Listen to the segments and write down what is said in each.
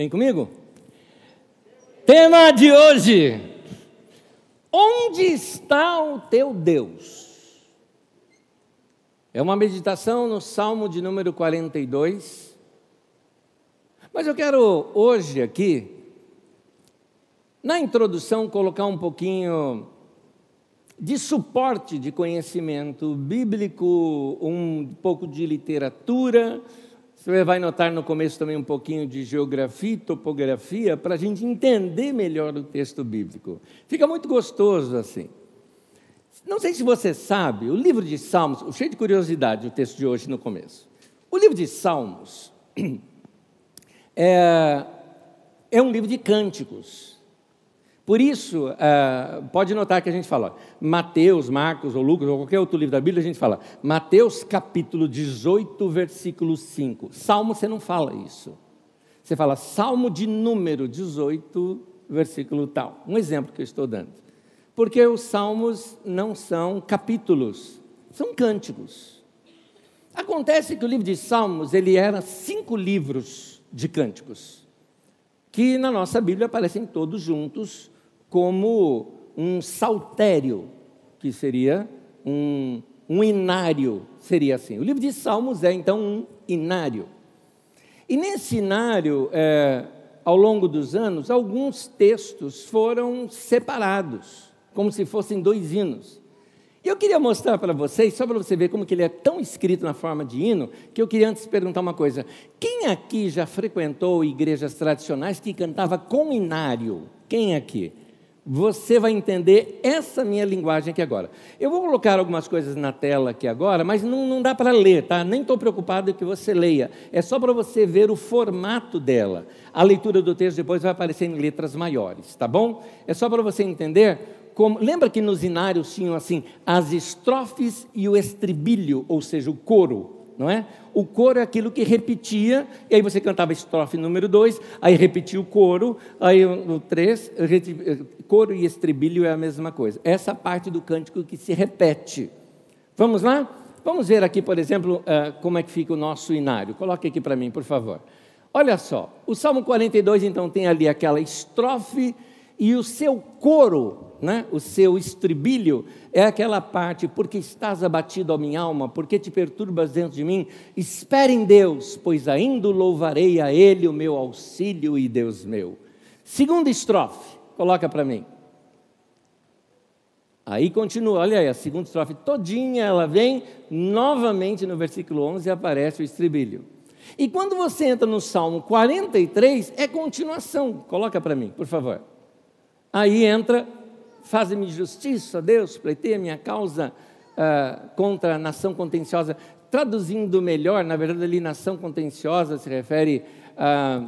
Vem comigo? Tema de hoje: Onde está o teu Deus? É uma meditação no Salmo de número 42. Mas eu quero hoje aqui, na introdução, colocar um pouquinho de suporte de conhecimento bíblico, um pouco de literatura. Você vai notar no começo também um pouquinho de geografia e topografia para a gente entender melhor o texto bíblico. Fica muito gostoso assim. Não sei se você sabe, o livro de Salmos, cheio de curiosidade o texto de hoje no começo. O livro de Salmos é, é um livro de cânticos. Por isso, uh, pode notar que a gente fala Mateus, Marcos ou Lucas ou qualquer outro livro da Bíblia, a gente fala Mateus capítulo 18, versículo 5. Salmo você não fala isso. Você fala Salmo de número 18, versículo tal. Um exemplo que eu estou dando. Porque os salmos não são capítulos, são cânticos. Acontece que o livro de Salmos ele era cinco livros de cânticos, que na nossa Bíblia aparecem todos juntos como um saltério, que seria um, um inário, seria assim. O livro de Salmos é então um inário. E nesse inário, é, ao longo dos anos, alguns textos foram separados, como se fossem dois hinos. E eu queria mostrar para vocês, só para você ver como que ele é tão escrito na forma de hino, que eu queria antes perguntar uma coisa. Quem aqui já frequentou igrejas tradicionais que cantava com inário? Quem aqui? você vai entender essa minha linguagem aqui agora. Eu vou colocar algumas coisas na tela aqui agora, mas não, não dá para ler, tá? Nem estou preocupado que você leia. É só para você ver o formato dela. A leitura do texto depois vai aparecer em letras maiores, tá bom? É só para você entender como. Lembra que nos inários tinham assim as estrofes e o estribilho, ou seja, o coro não é? O coro é aquilo que repetia, e aí você cantava estrofe número 2, aí repetia o coro, aí o 3, coro e estribilho é a mesma coisa. Essa parte do cântico que se repete. Vamos lá? Vamos ver aqui, por exemplo, uh, como é que fica o nosso inário. Coloque aqui para mim, por favor. Olha só, o Salmo 42, então, tem ali aquela estrofe e o seu coro né, o seu estribilho, é aquela parte, porque estás abatido, ó minha alma, porque te perturbas dentro de mim, espere em Deus, pois ainda louvarei a Ele o meu auxílio e Deus meu. Segunda estrofe, coloca para mim. Aí continua, olha aí, a segunda estrofe todinha, ela vem novamente no versículo 11 e aparece o estribilho. E quando você entra no Salmo 43, é continuação. Coloca para mim, por favor. Aí entra Faze-me justiça, Deus, pleiteia minha causa uh, contra a nação contenciosa. Traduzindo melhor, na verdade, ali, nação contenciosa se refere a,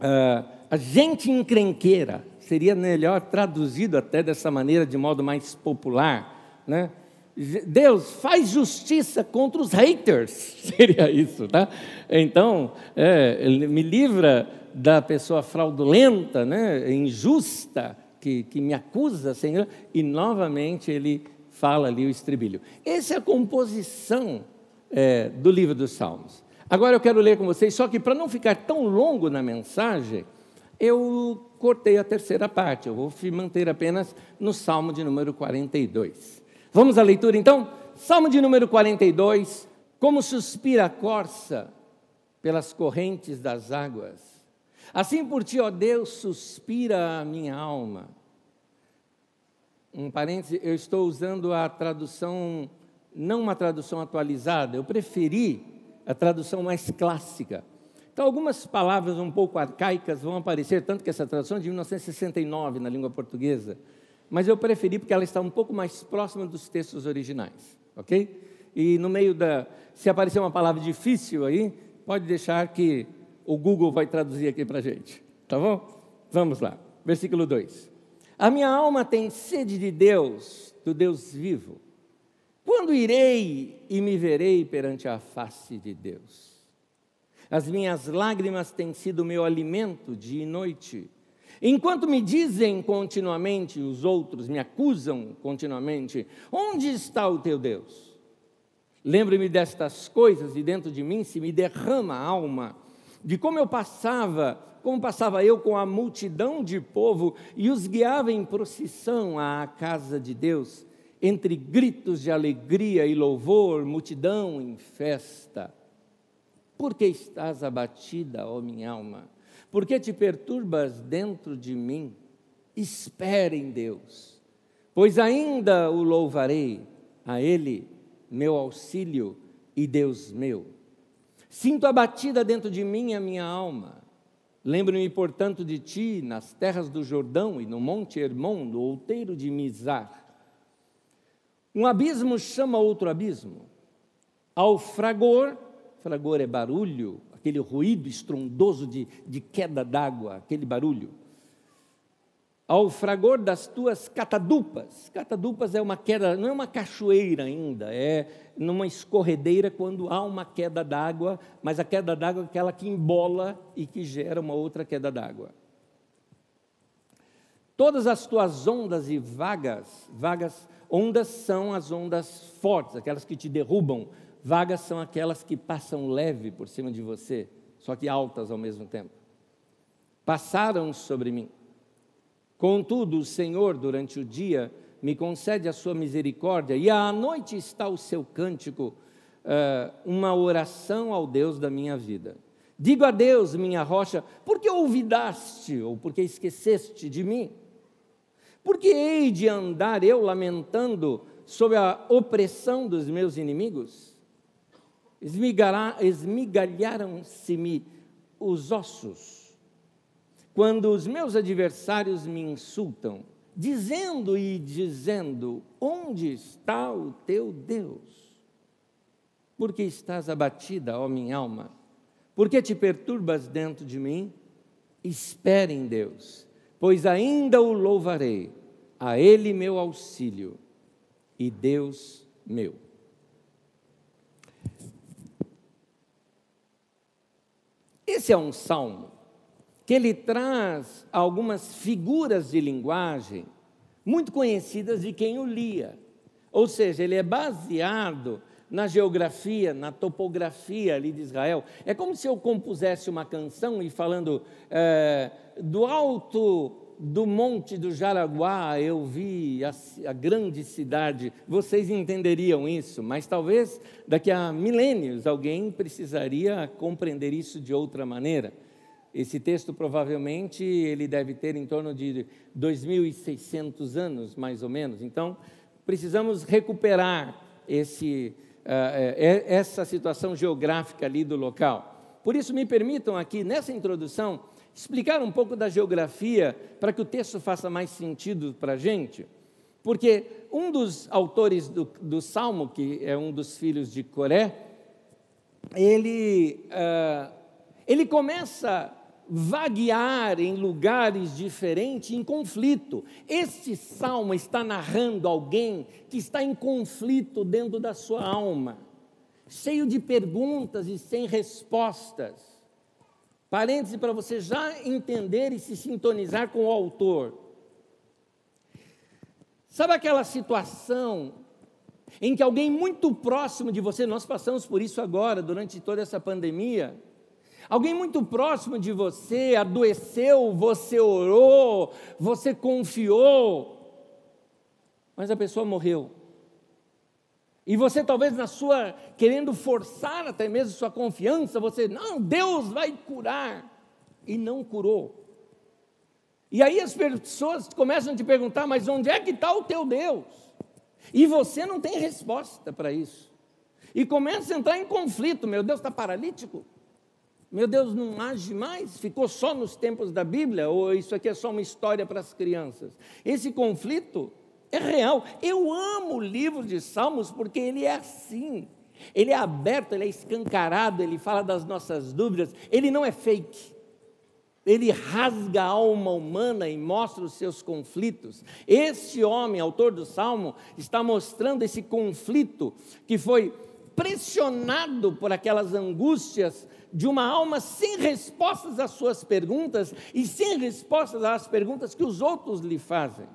a, a gente encrenqueira. Seria melhor traduzido até dessa maneira, de modo mais popular, né? Deus faz justiça contra os haters, seria isso, tá? Então, é, ele me livra da pessoa fraudulenta, né, injusta, que, que me acusa, Senhor, e novamente ele fala ali o estribilho. Essa é a composição é, do livro dos Salmos. Agora eu quero ler com vocês, só que para não ficar tão longo na mensagem, eu cortei a terceira parte, eu vou manter apenas no Salmo de número 42. Vamos à leitura então? Salmo de número 42. Como suspira a corça pelas correntes das águas, assim por ti, ó Deus, suspira a minha alma um parêntese, eu estou usando a tradução, não uma tradução atualizada, eu preferi a tradução mais clássica. Então, algumas palavras um pouco arcaicas vão aparecer, tanto que essa tradução é de 1969 na língua portuguesa, mas eu preferi porque ela está um pouco mais próxima dos textos originais, ok? E no meio da. Se aparecer uma palavra difícil aí, pode deixar que o Google vai traduzir aqui para a gente, tá bom? Vamos lá, versículo 2. A minha alma tem sede de Deus, do Deus vivo. Quando irei e me verei perante a face de Deus? As minhas lágrimas têm sido meu alimento dia e noite. Enquanto me dizem continuamente, os outros me acusam continuamente: onde está o teu Deus? Lembre-me destas coisas e dentro de mim se me derrama a alma de como eu passava, como passava eu com a multidão de povo e os guiava em procissão à casa de Deus, entre gritos de alegria e louvor, multidão em festa. Por que estás abatida, ó minha alma? Por que te perturbas dentro de mim? Espere em Deus, pois ainda o louvarei, a Ele, meu auxílio e Deus meu. Sinto abatida dentro de mim a minha alma. Lembro-me, portanto, de ti nas terras do Jordão e no Monte Hermon, no outeiro de Mizar. Um abismo chama outro abismo. Ao fragor, fragor é barulho, aquele ruído estrondoso de, de queda d'água, aquele barulho. Ao fragor das tuas catadupas. Catadupas é uma queda, não é uma cachoeira ainda, é numa escorredeira quando há uma queda d'água, mas a queda d'água é aquela que embola e que gera uma outra queda d'água. Todas as tuas ondas e vagas, vagas, ondas são as ondas fortes, aquelas que te derrubam, Vagas são aquelas que passam leve por cima de você, só que altas ao mesmo tempo. Passaram sobre mim. Contudo, o Senhor, durante o dia, me concede a sua misericórdia, e à noite está o seu cântico, uh, uma oração ao Deus da minha vida. Digo a Deus, minha rocha, por que olvidaste ou por que esqueceste de mim? Por que hei de andar eu lamentando sob a opressão dos meus inimigos? Esmigalharam-se-me os ossos, quando os meus adversários me insultam, dizendo e dizendo: Onde está o teu Deus? Porque estás abatida, ó minha alma? Por que te perturbas dentro de mim? Espere em Deus, pois ainda o louvarei, a Ele meu auxílio e Deus meu. Esse é um salmo que ele traz algumas figuras de linguagem muito conhecidas de quem o lia. Ou seja, ele é baseado na geografia, na topografia ali de Israel. É como se eu compusesse uma canção e falando é, do alto do Monte do Jaraguá eu vi a, a, grande cidade, vocês entenderiam isso, mas talvez daqui a milênios alguém precisaria compreender isso de outra maneira. Esse texto provavelmente ele deve ter em torno de 2.600 anos, mais ou menos. Então, precisamos recuperar esse, uh, essa situação geográfica ali do local. Por isso, me permitam aqui, nessa introdução, explicar um pouco da geografia para que o texto faça mais sentido para a gente. Porque um dos autores do, do, Salmo, que é um dos filhos de Coré, ele, uh, ele começa vaguear em lugares diferentes, em conflito. Este salmo está narrando alguém que está em conflito dentro da sua alma, cheio de perguntas e sem respostas. Parêntese para você já entender e se sintonizar com o autor. Sabe aquela situação em que alguém muito próximo de você, nós passamos por isso agora, durante toda essa pandemia, alguém muito próximo de você adoeceu, você orou, você confiou, mas a pessoa morreu. E você talvez na sua querendo forçar até mesmo sua confiança, você, não, Deus vai curar e não curou. E aí as pessoas começam a te perguntar, mas onde é que está o teu Deus? E você não tem resposta para isso. E começa a entrar em conflito, meu Deus está paralítico? Meu Deus não age mais? Ficou só nos tempos da Bíblia? Ou isso aqui é só uma história para as crianças? Esse conflito é real. Eu amo o livro de Salmos porque ele é assim. Ele é aberto, ele é escancarado, ele fala das nossas dúvidas, ele não é fake. Ele rasga a alma humana e mostra os seus conflitos. Este homem, autor do salmo, está mostrando esse conflito que foi pressionado por aquelas angústias de uma alma sem respostas às suas perguntas e sem respostas às perguntas que os outros lhe fazem.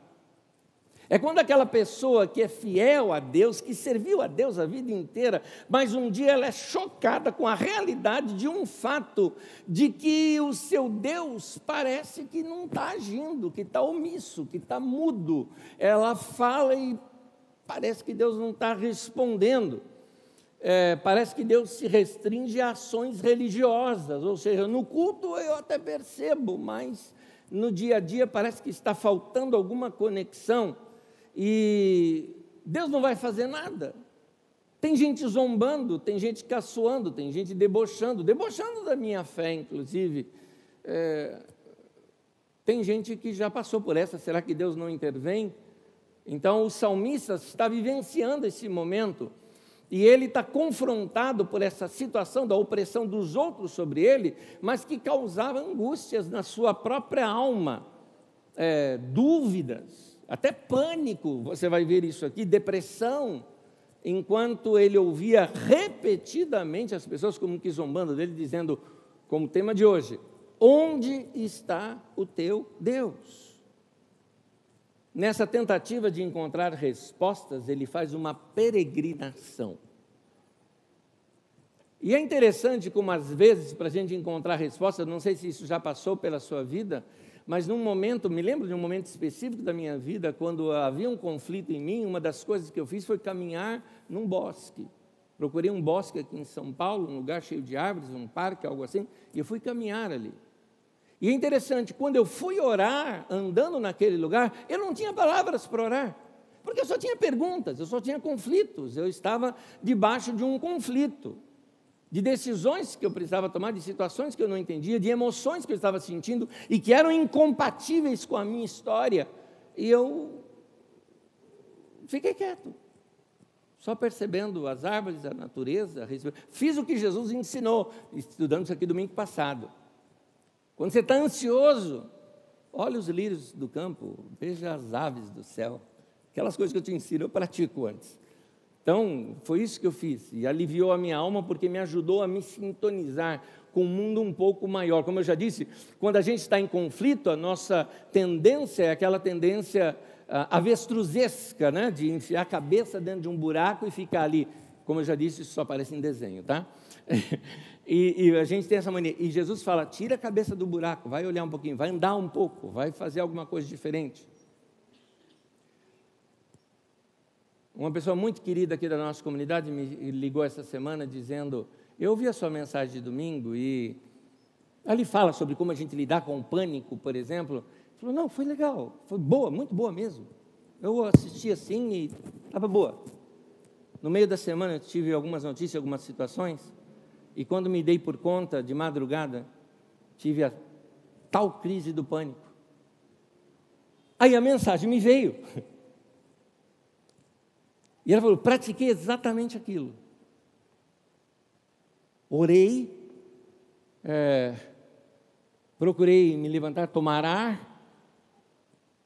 É quando aquela pessoa que é fiel a Deus, que serviu a Deus a vida inteira, mas um dia ela é chocada com a realidade de um fato, de que o seu Deus parece que não está agindo, que está omisso, que está mudo. Ela fala e parece que Deus não está respondendo. É, parece que Deus se restringe a ações religiosas, ou seja, no culto eu até percebo, mas no dia a dia parece que está faltando alguma conexão e Deus não vai fazer nada. Tem gente zombando, tem gente caçoando, tem gente debochando, debochando da minha fé, inclusive. É, tem gente que já passou por essa, será que Deus não intervém? Então, o salmista está vivenciando esse momento e ele está confrontado por essa situação da opressão dos outros sobre ele, mas que causava angústias na sua própria alma, é, dúvidas até pânico, você vai ver isso aqui, depressão, enquanto ele ouvia repetidamente as pessoas como que zombando dele, dizendo, como tema de hoje, onde está o teu Deus? Nessa tentativa de encontrar respostas, ele faz uma peregrinação. E é interessante como, às vezes, para a gente encontrar respostas, não sei se isso já passou pela sua vida, mas num momento, me lembro de um momento específico da minha vida, quando havia um conflito em mim, uma das coisas que eu fiz foi caminhar num bosque. Procurei um bosque aqui em São Paulo, um lugar cheio de árvores, um parque, algo assim, e eu fui caminhar ali. E é interessante, quando eu fui orar, andando naquele lugar, eu não tinha palavras para orar, porque eu só tinha perguntas, eu só tinha conflitos, eu estava debaixo de um conflito de decisões que eu precisava tomar, de situações que eu não entendia, de emoções que eu estava sentindo e que eram incompatíveis com a minha história. E eu fiquei quieto, só percebendo as árvores, a natureza. Fiz o que Jesus ensinou, estudando isso aqui domingo passado. Quando você está ansioso, olha os lírios do campo, veja as aves do céu. Aquelas coisas que eu te ensino, eu pratico antes. Então, foi isso que eu fiz, e aliviou a minha alma porque me ajudou a me sintonizar com um mundo um pouco maior. Como eu já disse, quando a gente está em conflito, a nossa tendência é aquela tendência uh, avestruzesca, né? de enfiar a cabeça dentro de um buraco e ficar ali. Como eu já disse, isso só aparece em desenho, tá? e, e a gente tem essa mania. E Jesus fala: tira a cabeça do buraco, vai olhar um pouquinho, vai andar um pouco, vai fazer alguma coisa diferente. Uma pessoa muito querida aqui da nossa comunidade me ligou essa semana dizendo: Eu ouvi a sua mensagem de domingo e ali fala sobre como a gente lidar com o pânico, por exemplo. Falou: Não, foi legal, foi boa, muito boa mesmo. Eu assisti assim e estava boa. No meio da semana eu tive algumas notícias, algumas situações, e quando me dei por conta, de madrugada, tive a tal crise do pânico. Aí a mensagem me veio. E ela falou: pratiquei exatamente aquilo. Orei, é, procurei me levantar, tomar ar,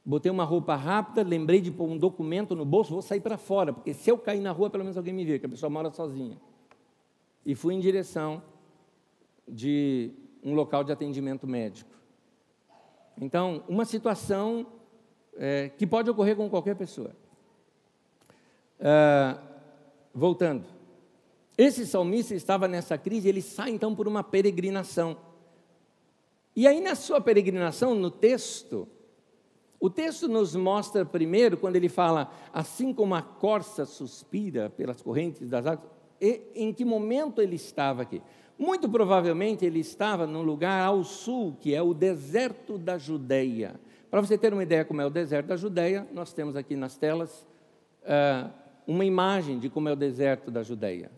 botei uma roupa rápida, lembrei de pôr um documento no bolso, vou sair para fora, porque se eu cair na rua, pelo menos alguém me vê, que a pessoa mora sozinha. E fui em direção de um local de atendimento médico. Então, uma situação é, que pode ocorrer com qualquer pessoa. Uh, voltando. Esse salmista estava nessa crise, ele sai então por uma peregrinação. E aí, na sua peregrinação, no texto, o texto nos mostra primeiro, quando ele fala, assim como a corça suspira pelas correntes das águas, em que momento ele estava aqui? Muito provavelmente ele estava num lugar ao sul, que é o deserto da Judéia. Para você ter uma ideia como é o deserto da Judéia, nós temos aqui nas telas. Uh, uma imagem de como é o deserto da Judéia.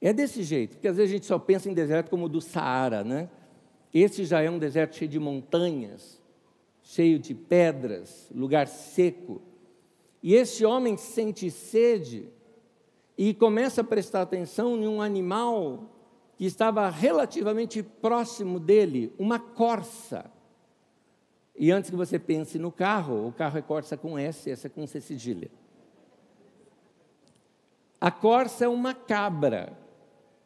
É desse jeito, porque às vezes a gente só pensa em deserto como o do Saara, né? Esse já é um deserto cheio de montanhas, cheio de pedras, lugar seco. E esse homem sente sede e começa a prestar atenção em um animal que estava relativamente próximo dele, uma corça. E antes que você pense no carro, o carro é corça com S, essa é com C cedilha. A corça é uma cabra,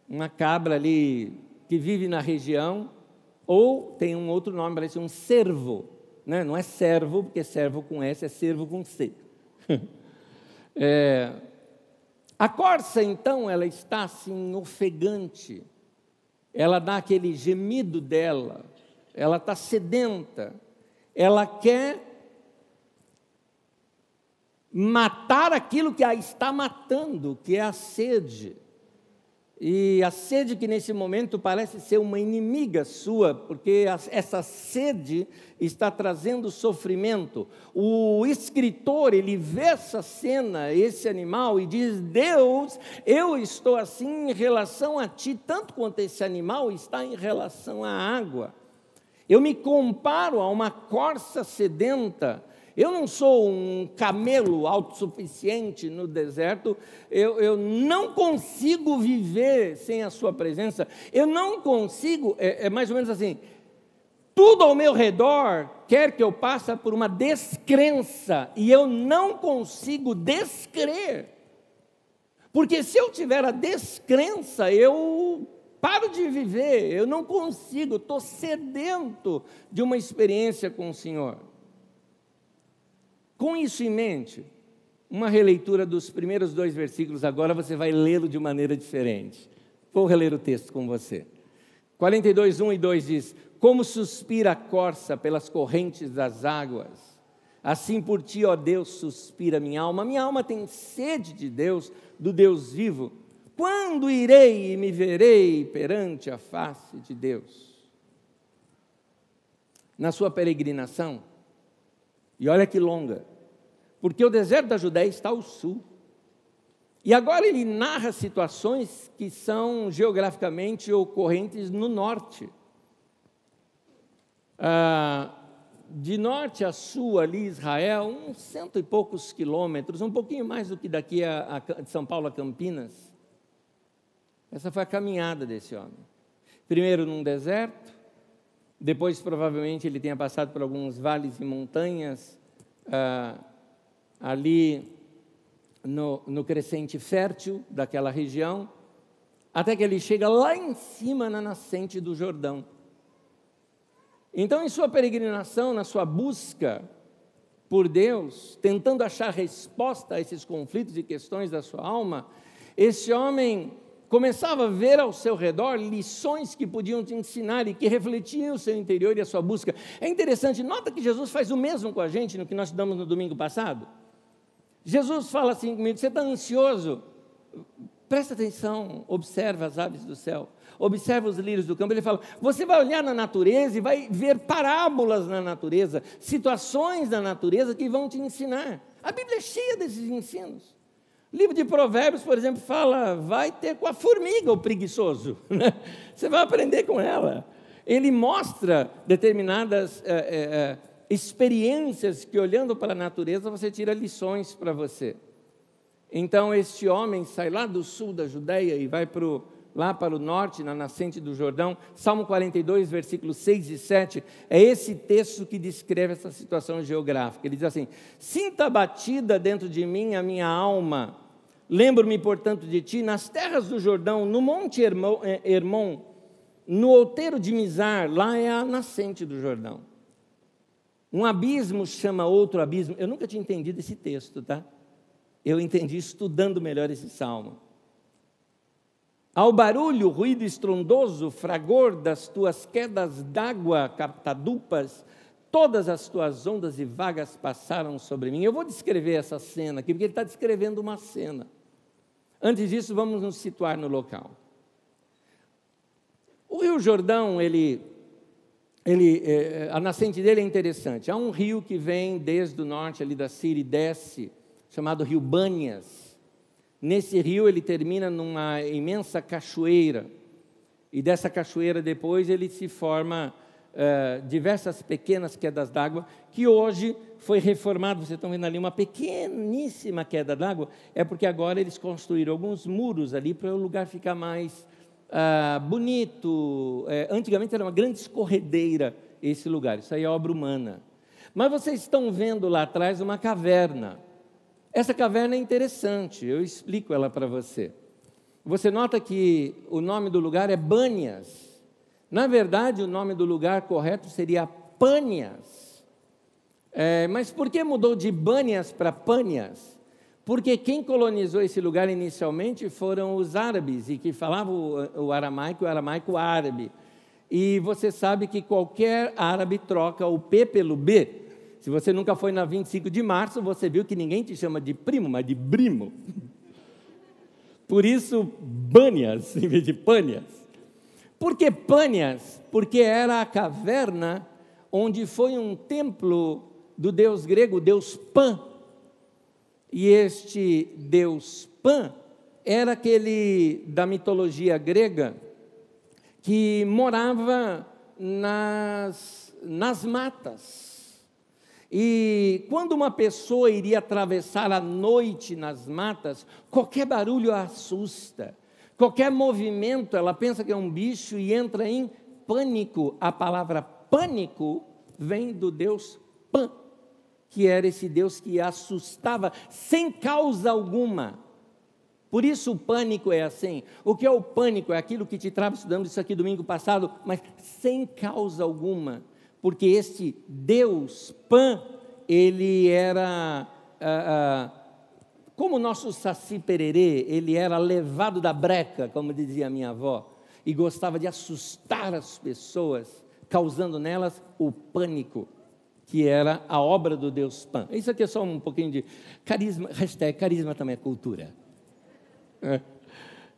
uma cabra ali que vive na região, ou tem um outro nome, parece um cervo, né? não é servo, porque servo com S é servo com C. é, a corça, então, ela está assim ofegante, ela dá aquele gemido dela, ela está sedenta, ela quer matar aquilo que a está matando, que é a sede. E a sede que nesse momento parece ser uma inimiga sua, porque essa sede está trazendo sofrimento. O escritor, ele vê essa cena, esse animal, e diz: Deus, eu estou assim em relação a ti, tanto quanto esse animal está em relação à água. Eu me comparo a uma corça sedenta eu não sou um camelo autossuficiente no deserto, eu, eu não consigo viver sem a Sua presença, eu não consigo, é, é mais ou menos assim, tudo ao meu redor quer que eu passe por uma descrença, e eu não consigo descrer, porque se eu tiver a descrença, eu paro de viver, eu não consigo, estou sedento de uma experiência com o Senhor. Com isso em mente, uma releitura dos primeiros dois versículos, agora você vai lê-lo de maneira diferente. Vou reler o texto com você. 42, 1 e 2 diz: Como suspira a corça pelas correntes das águas, assim por ti, ó Deus, suspira minha alma. Minha alma tem sede de Deus, do Deus vivo. Quando irei e me verei perante a face de Deus? Na sua peregrinação, e olha que longa, porque o deserto da Judéia está ao sul. E agora ele narra situações que são geograficamente ocorrentes no norte. Ah, de norte a sul, ali, Israel, uns cento e poucos quilômetros, um pouquinho mais do que daqui a, a, de São Paulo a Campinas. Essa foi a caminhada desse homem. Primeiro num deserto, depois provavelmente ele tenha passado por alguns vales e montanhas. Ah, ali no, no crescente fértil daquela região, até que ele chega lá em cima na nascente do Jordão. Então, em sua peregrinação, na sua busca por Deus, tentando achar resposta a esses conflitos e questões da sua alma, esse homem começava a ver ao seu redor lições que podiam te ensinar e que refletiam o seu interior e a sua busca. É interessante, nota que Jesus faz o mesmo com a gente no que nós estudamos no domingo passado. Jesus fala assim comigo: você está ansioso? Presta atenção, observa as aves do céu, observa os lírios do campo. Ele fala: você vai olhar na natureza e vai ver parábolas na natureza, situações na natureza que vão te ensinar. A Bíblia é cheia desses ensinos. O livro de Provérbios, por exemplo, fala: vai ter com a formiga o preguiçoso. Né? Você vai aprender com ela. Ele mostra determinadas. É, é, experiências que, olhando para a natureza, você tira lições para você. Então, este homem sai lá do sul da Judéia e vai para o, lá para o norte, na nascente do Jordão. Salmo 42, versículos 6 e 7, é esse texto que descreve essa situação geográfica. Ele diz assim: Sinta batida dentro de mim a minha alma. Lembro-me, portanto, de ti nas terras do Jordão, no Monte eh, Hermon, no outeiro de Mizar, lá é a nascente do Jordão. Um abismo chama outro abismo. Eu nunca tinha entendido esse texto, tá? Eu entendi estudando melhor esse salmo. Ao barulho, ruído estrondoso, fragor das tuas quedas d'água captadupas, todas as tuas ondas e vagas passaram sobre mim. Eu vou descrever essa cena aqui, porque ele está descrevendo uma cena. Antes disso, vamos nos situar no local. O Rio Jordão, ele ele, é, a nascente dele é interessante. Há um rio que vem desde o norte ali da Síria e desce, chamado Rio Bânias. Nesse rio ele termina numa imensa cachoeira. E dessa cachoeira depois ele se forma é, diversas pequenas quedas d'água, que hoje foi reformado. Vocês estão vendo ali uma pequeníssima queda d'água. É porque agora eles construíram alguns muros ali para o lugar ficar mais ah, bonito. É, antigamente era uma grande escorredeira esse lugar, isso aí é obra humana. Mas vocês estão vendo lá atrás uma caverna. Essa caverna é interessante, eu explico ela para você. Você nota que o nome do lugar é Bânias. Na verdade, o nome do lugar correto seria Pânias. É, mas por que mudou de Bânias para Pânias? Porque quem colonizou esse lugar inicialmente foram os árabes, e que falavam o, aramaico, o aramaico árabe. E você sabe que qualquer árabe troca o P pelo B. Se você nunca foi na 25 de março, você viu que ninguém te chama de primo, mas de brimo. Por isso, Bânias em vez de Pânias. Por que Pânias? Porque era a caverna onde foi um templo do deus grego, deus Pan, e este deus Pan era aquele da mitologia grega que morava nas, nas matas. E quando uma pessoa iria atravessar a noite nas matas, qualquer barulho a assusta, qualquer movimento, ela pensa que é um bicho e entra em pânico. A palavra pânico vem do Deus Pan que era esse Deus que assustava sem causa alguma. Por isso o pânico é assim. O que é o pânico? É aquilo que te trava, estudamos isso aqui domingo passado, mas sem causa alguma. Porque este Deus, Pan, ele era. Ah, ah, como o nosso Saci Pererê, ele era levado da breca, como dizia minha avó, e gostava de assustar as pessoas, causando nelas o pânico que era a obra do Deus Pan. Isso aqui é só um pouquinho de carisma, hashtag carisma também é cultura. É.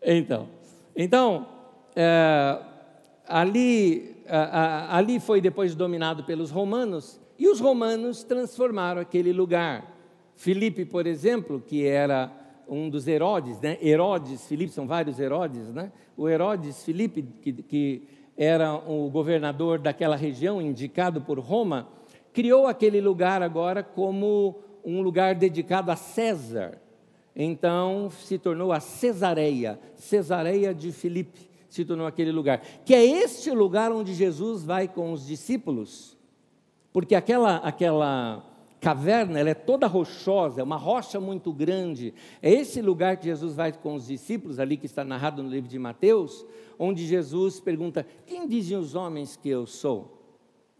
Então, então é, ali, a, ali foi depois dominado pelos romanos, e os romanos transformaram aquele lugar. Filipe, por exemplo, que era um dos Herodes, né? Herodes, Filipe, são vários Herodes, né? O Herodes Filipe, que, que era o governador daquela região, indicado por Roma, criou aquele lugar agora como um lugar dedicado a César. Então se tornou a Cesareia, Cesareia de Filipe, se tornou aquele lugar. Que é este lugar onde Jesus vai com os discípulos, porque aquela, aquela caverna ela é toda rochosa, é uma rocha muito grande. É esse lugar que Jesus vai com os discípulos, ali que está narrado no livro de Mateus, onde Jesus pergunta: Quem dizem os homens que eu sou?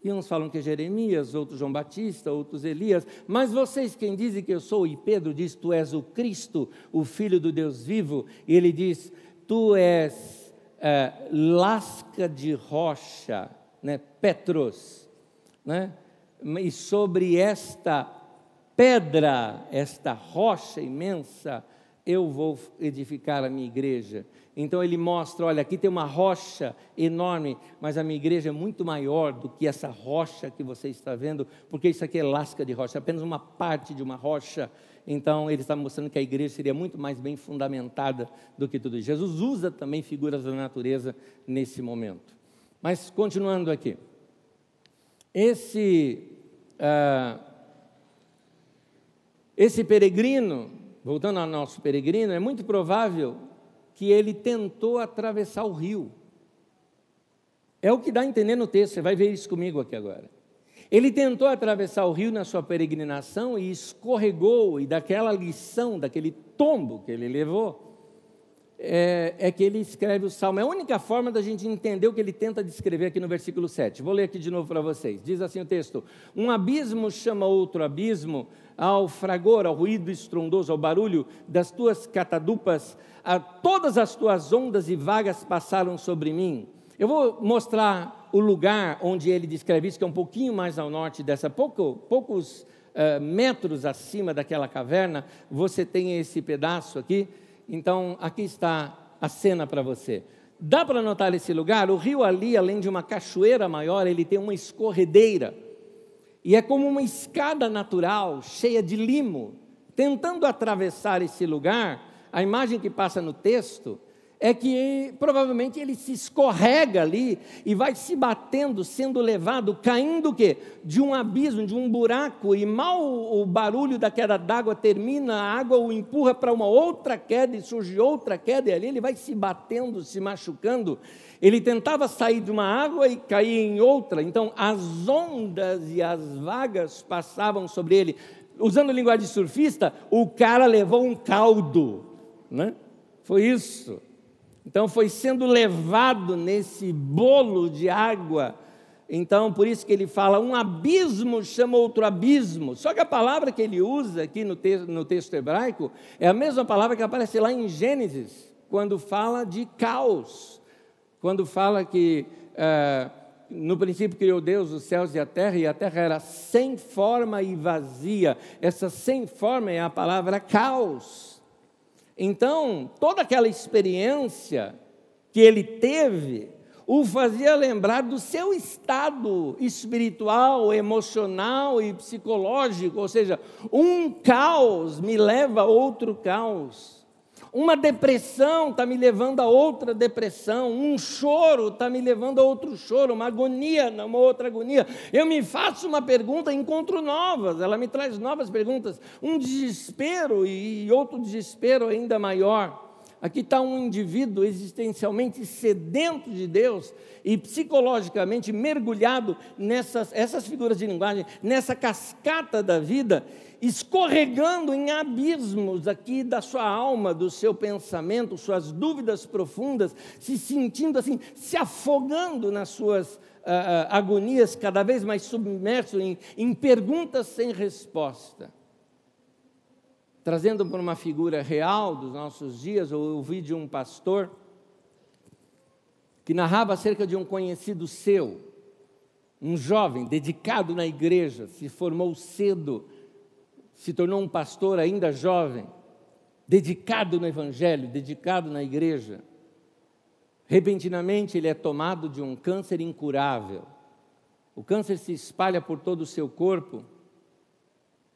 E uns falam que é Jeremias, outros João Batista, outros Elias. Mas vocês quem dizem que eu sou? E Pedro diz: Tu és o Cristo, o Filho do Deus vivo. E ele diz: Tu és é, lasca de rocha, né? Petros. Né? E sobre esta pedra, esta rocha imensa, eu vou edificar a minha igreja. Então ele mostra: olha, aqui tem uma rocha enorme, mas a minha igreja é muito maior do que essa rocha que você está vendo, porque isso aqui é lasca de rocha, apenas uma parte de uma rocha. Então ele está mostrando que a igreja seria muito mais bem fundamentada do que tudo isso. Jesus usa também figuras da natureza nesse momento. Mas continuando aqui, esse uh, esse peregrino, voltando ao nosso peregrino, é muito provável que ele tentou atravessar o rio. É o que dá a entender no texto, você vai ver isso comigo aqui agora. Ele tentou atravessar o rio na sua peregrinação e escorregou, e daquela lição, daquele tombo que ele levou, é, é, que ele escreve o salmo. É a única forma da gente entender o que ele tenta descrever aqui no versículo 7. Vou ler aqui de novo para vocês. Diz assim o texto: Um abismo chama outro abismo, ao fragor, ao ruído estrondoso, ao barulho das tuas catadupas, a todas as tuas ondas e vagas passaram sobre mim. Eu vou mostrar o lugar onde ele descreve isso, que é um pouquinho mais ao norte dessa, pouco, poucos uh, metros acima daquela caverna. Você tem esse pedaço aqui. Então, aqui está a cena para você. Dá para notar esse lugar? O rio ali, além de uma cachoeira maior, ele tem uma escorredeira. E é como uma escada natural, cheia de limo. Tentando atravessar esse lugar, a imagem que passa no texto é que provavelmente ele se escorrega ali e vai se batendo, sendo levado, caindo o quê? De um abismo, de um buraco, e mal o barulho da queda d'água termina, a água o empurra para uma outra queda e surge outra queda, e ali ele vai se batendo, se machucando. Ele tentava sair de uma água e cair em outra, então as ondas e as vagas passavam sobre ele. Usando linguagem surfista, o cara levou um caldo, né? Foi isso. Então foi sendo levado nesse bolo de água Então, por isso que ele fala, um abismo chama outro abismo. Só que a palavra que ele usa aqui no, te no texto hebraico é a mesma palavra que aparece lá em Gênesis, quando fala de caos. Quando fala que é, no princípio criou Deus os céus e a terra, e a terra era sem forma e vazia. Essa sem forma é a palavra caos. Então, toda aquela experiência que ele teve, o fazia lembrar do seu estado espiritual, emocional e psicológico, ou seja, um caos me leva a outro caos. Uma depressão está me levando a outra depressão, um choro está me levando a outro choro, uma agonia, uma outra agonia. Eu me faço uma pergunta, encontro novas, ela me traz novas perguntas, um desespero e outro desespero ainda maior. Aqui está um indivíduo existencialmente sedento de Deus e psicologicamente mergulhado nessas essas figuras de linguagem, nessa cascata da vida, escorregando em abismos aqui da sua alma, do seu pensamento, suas dúvidas profundas, se sentindo assim, se afogando nas suas uh, uh, agonias, cada vez mais submerso em, em perguntas sem resposta. Trazendo para uma figura real dos nossos dias, eu ouvi de um pastor que narrava acerca de um conhecido seu, um jovem dedicado na igreja, se formou cedo, se tornou um pastor ainda jovem, dedicado no evangelho, dedicado na igreja. Repentinamente ele é tomado de um câncer incurável. O câncer se espalha por todo o seu corpo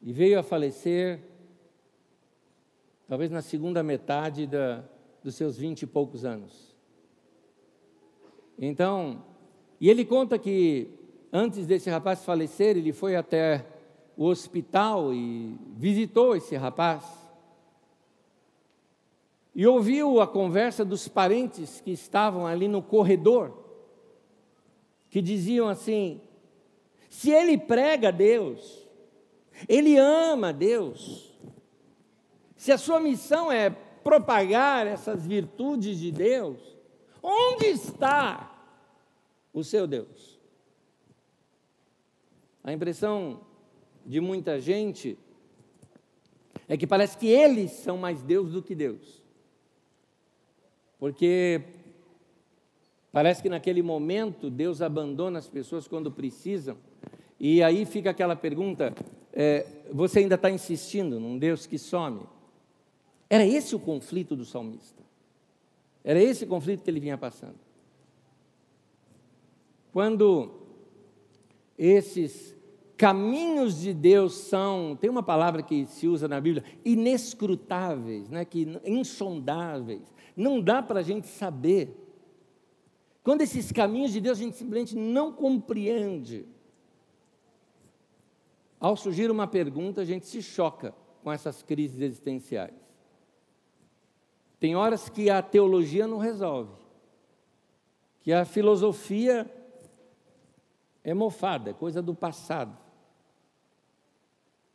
e veio a falecer talvez na segunda metade da, dos seus vinte e poucos anos. Então, e ele conta que antes desse rapaz falecer, ele foi até o hospital e visitou esse rapaz. E ouviu a conversa dos parentes que estavam ali no corredor, que diziam assim: se ele prega a Deus, ele ama a Deus, se a sua missão é propagar essas virtudes de Deus, onde está o seu Deus? A impressão de muita gente é que parece que eles são mais Deus do que Deus. Porque parece que naquele momento Deus abandona as pessoas quando precisam, e aí fica aquela pergunta: é, você ainda está insistindo num Deus que some? Era esse o conflito do salmista. Era esse o conflito que ele vinha passando. Quando esses caminhos de Deus são, tem uma palavra que se usa na Bíblia, inescrutáveis, né, que insondáveis, não dá para a gente saber. Quando esses caminhos de Deus a gente simplesmente não compreende. Ao surgir uma pergunta, a gente se choca com essas crises existenciais. Tem horas que a teologia não resolve, que a filosofia é mofada, é coisa do passado,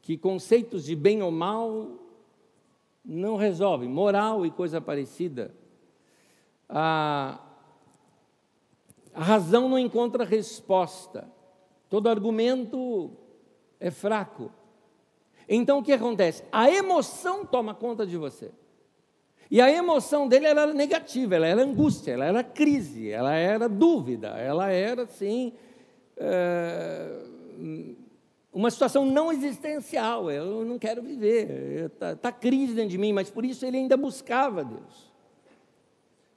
que conceitos de bem ou mal não resolvem, moral e coisa parecida. A, a razão não encontra resposta, todo argumento é fraco. Então o que acontece? A emoção toma conta de você. E a emoção dele era negativa, ela era angústia, ela era crise, ela era dúvida, ela era, assim, é, uma situação não existencial. Eu não quero viver, está tá crise dentro de mim, mas por isso ele ainda buscava Deus.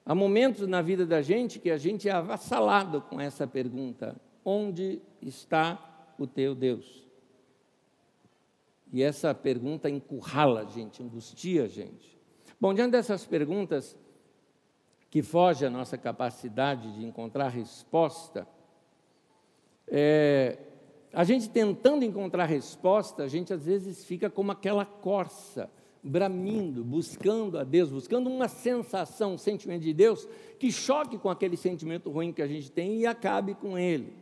Há momentos na vida da gente que a gente é avassalado com essa pergunta: onde está o teu Deus? E essa pergunta encurrala a gente, angustia a gente. Bom, diante dessas perguntas que fogem à nossa capacidade de encontrar resposta, é, a gente tentando encontrar resposta, a gente às vezes fica como aquela corça, bramindo, buscando a Deus, buscando uma sensação, um sentimento de Deus que choque com aquele sentimento ruim que a gente tem e acabe com ele.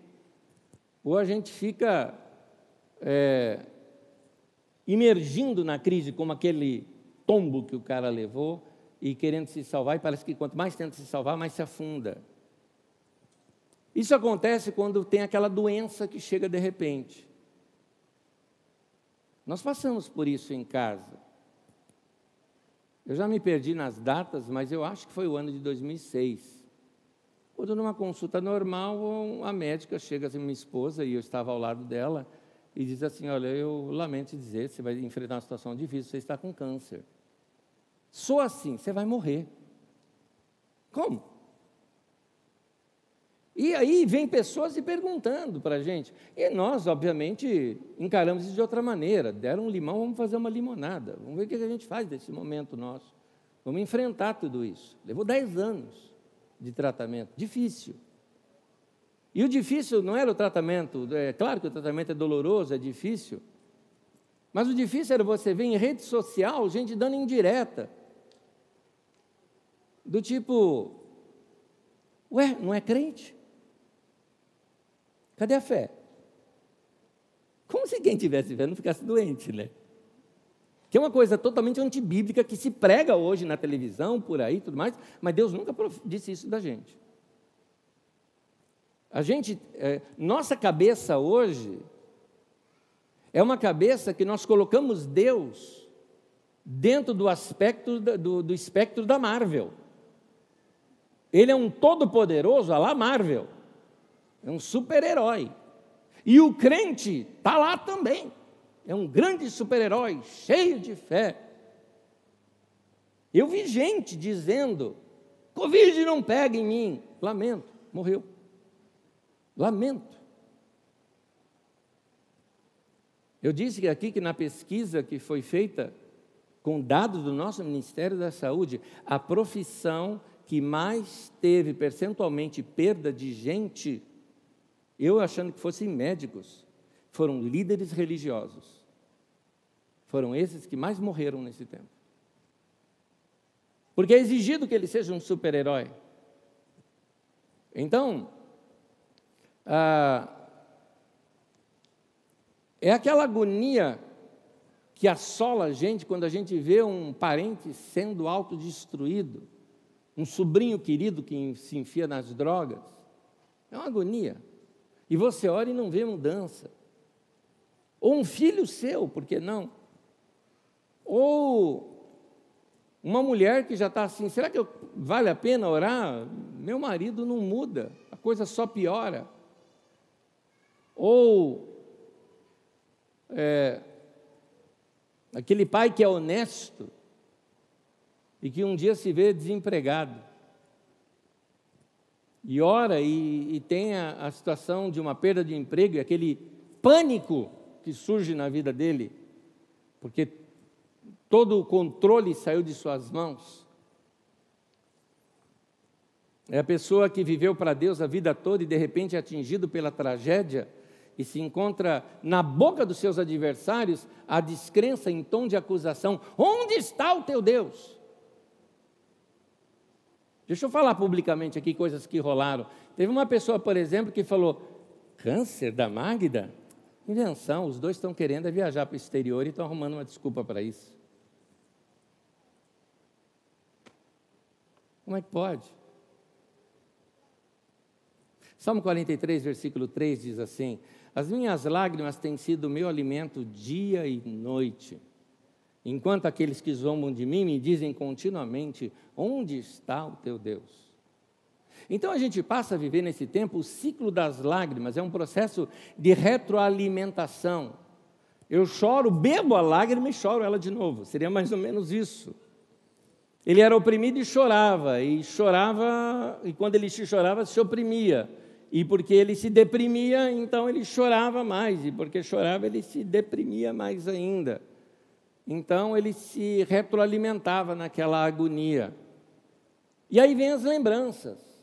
Ou a gente fica é, imergindo na crise como aquele tombo que o cara levou e querendo se salvar, e parece que quanto mais tenta se salvar, mais se afunda. Isso acontece quando tem aquela doença que chega de repente. Nós passamos por isso em casa. Eu já me perdi nas datas, mas eu acho que foi o ano de 2006. Quando numa consulta normal, a médica chega assim, minha esposa, e eu estava ao lado dela, e diz assim: Olha, eu lamento dizer, você vai enfrentar uma situação difícil, você está com câncer. Sou assim, você vai morrer. Como? E aí vem pessoas se perguntando para a gente. E nós, obviamente, encaramos isso de outra maneira. Deram um limão, vamos fazer uma limonada. Vamos ver o que a gente faz desse momento nosso. Vamos enfrentar tudo isso. Levou dez anos de tratamento. Difícil. E o difícil não era o tratamento. É claro que o tratamento é doloroso, é difícil. Mas o difícil era você ver em rede social gente dando indireta. Do tipo, ué, não é crente? Cadê a fé? Como se quem tivesse fé não ficasse doente, né? Que é uma coisa totalmente antibíblica que se prega hoje na televisão, por aí tudo mais, mas Deus nunca disse isso da gente. A gente, é, nossa cabeça hoje é uma cabeça que nós colocamos Deus dentro do aspecto do, do espectro da Marvel. Ele é um todo-poderoso, a lá Marvel. É um super-herói. E o crente está lá também. É um grande super-herói, cheio de fé. Eu vi gente dizendo: Covid não pega em mim. Lamento, morreu. Lamento. Eu disse aqui que na pesquisa que foi feita com dados do nosso Ministério da Saúde, a profissão que mais teve percentualmente perda de gente eu achando que fossem médicos, foram líderes religiosos. Foram esses que mais morreram nesse tempo. Porque é exigido que ele seja um super-herói. Então, ah, é aquela agonia que assola a gente quando a gente vê um parente sendo autodestruído, um sobrinho querido que se enfia nas drogas. É uma agonia. E você ora e não vê mudança. Ou um filho seu, por que não? Ou uma mulher que já está assim, será que eu, vale a pena orar? Meu marido não muda, a coisa só piora. Ou é, aquele pai que é honesto e que um dia se vê desempregado e ora e, e tem a, a situação de uma perda de emprego e aquele pânico que surge na vida dele, porque todo o controle saiu de suas mãos. É a pessoa que viveu para Deus a vida toda e de repente é atingido pela tragédia e se encontra na boca dos seus adversários a descrença em tom de acusação: Onde está o teu Deus? Deixa eu falar publicamente aqui coisas que rolaram. Teve uma pessoa, por exemplo, que falou: câncer da Magda? Invenção, os dois estão querendo é viajar para o exterior e estão arrumando uma desculpa para isso. Como é que pode? Salmo 43, versículo 3 diz assim: As minhas lágrimas têm sido meu alimento dia e noite enquanto aqueles que zombam de mim me dizem continuamente: Onde está o teu Deus? Então a gente passa a viver nesse tempo o ciclo das lágrimas, é um processo de retroalimentação. Eu choro, bebo a lágrima e choro ela de novo, seria mais ou menos isso. Ele era oprimido e chorava, e chorava, e quando ele chorava, se oprimia. E porque ele se deprimia, então ele chorava mais, e porque chorava, ele se deprimia mais ainda. Então ele se retroalimentava naquela agonia. E aí vem as lembranças.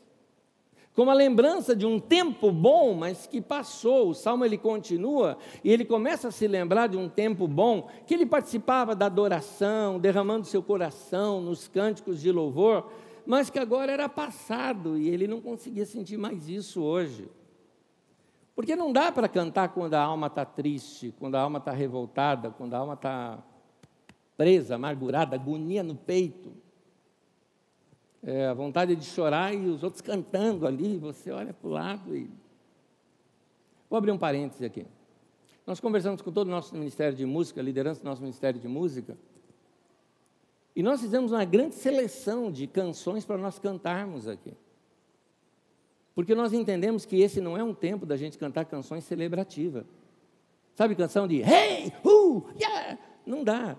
Como a lembrança de um tempo bom, mas que passou. O salmo ele continua e ele começa a se lembrar de um tempo bom, que ele participava da adoração, derramando seu coração nos cânticos de louvor, mas que agora era passado e ele não conseguia sentir mais isso hoje. Porque não dá para cantar quando a alma está triste, quando a alma está revoltada, quando a alma está presa, amargurada, agonia no peito. é, a vontade de chorar e os outros cantando ali, você olha para o lado e. Vou abrir um parêntese aqui. Nós conversamos com todo o nosso Ministério de Música, a liderança do nosso Ministério de Música, e nós fizemos uma grande seleção de canções para nós cantarmos aqui. Porque nós entendemos que esse não é um tempo da gente cantar canções celebrativas. Sabe canção de hey, uh, yeah? Não dá.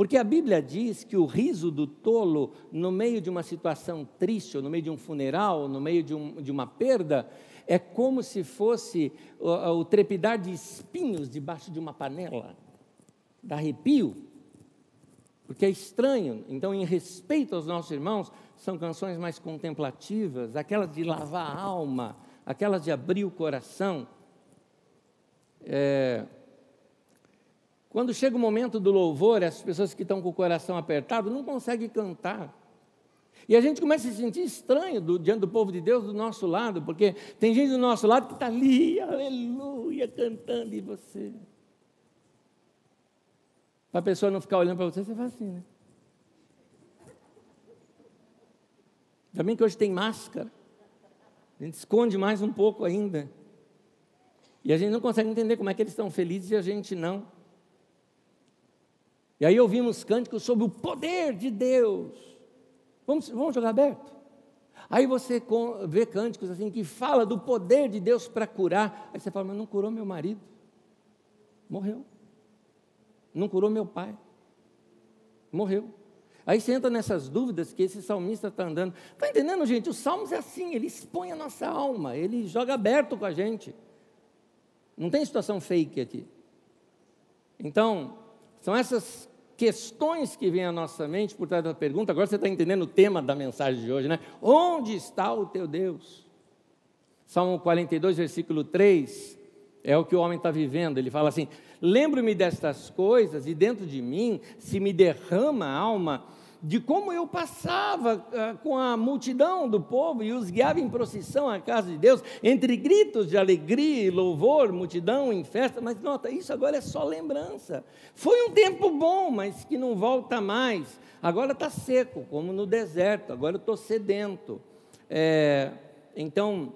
Porque a Bíblia diz que o riso do tolo, no meio de uma situação triste, ou no meio de um funeral, no meio de, um, de uma perda, é como se fosse o, o trepidar de espinhos debaixo de uma panela. Dá arrepio. Porque é estranho. Então, em respeito aos nossos irmãos, são canções mais contemplativas, aquelas de lavar a alma, aquelas de abrir o coração. É, quando chega o momento do louvor, as pessoas que estão com o coração apertado não conseguem cantar. E a gente começa a se sentir estranho do, diante do povo de Deus do nosso lado, porque tem gente do nosso lado que está ali, aleluia, cantando, e você. Para a pessoa não ficar olhando para você, você faz assim, né? Também que hoje tem máscara. A gente esconde mais um pouco ainda. E a gente não consegue entender como é que eles estão felizes e a gente não. E aí ouvimos cânticos sobre o poder de Deus. Vamos, vamos jogar aberto? Aí você vê cânticos assim que fala do poder de Deus para curar. Aí você fala, mas não curou meu marido? Morreu. Não curou meu pai? Morreu. Aí você entra nessas dúvidas que esse salmista está andando. Está entendendo, gente? Os salmos é assim, ele expõe a nossa alma, ele joga aberto com a gente. Não tem situação fake aqui. Então, são essas questões que vêm à nossa mente por trás da pergunta. Agora você está entendendo o tema da mensagem de hoje, né? Onde está o teu Deus? Salmo 42, versículo 3, é o que o homem está vivendo. Ele fala assim: Lembro-me destas coisas e dentro de mim se me derrama a alma de como eu passava uh, com a multidão do povo e os guiava em procissão à casa de Deus, entre gritos de alegria e louvor, multidão em festa. Mas nota, isso agora é só lembrança. Foi um tempo bom, mas que não volta mais. Agora está seco, como no deserto, agora estou sedento. É, então,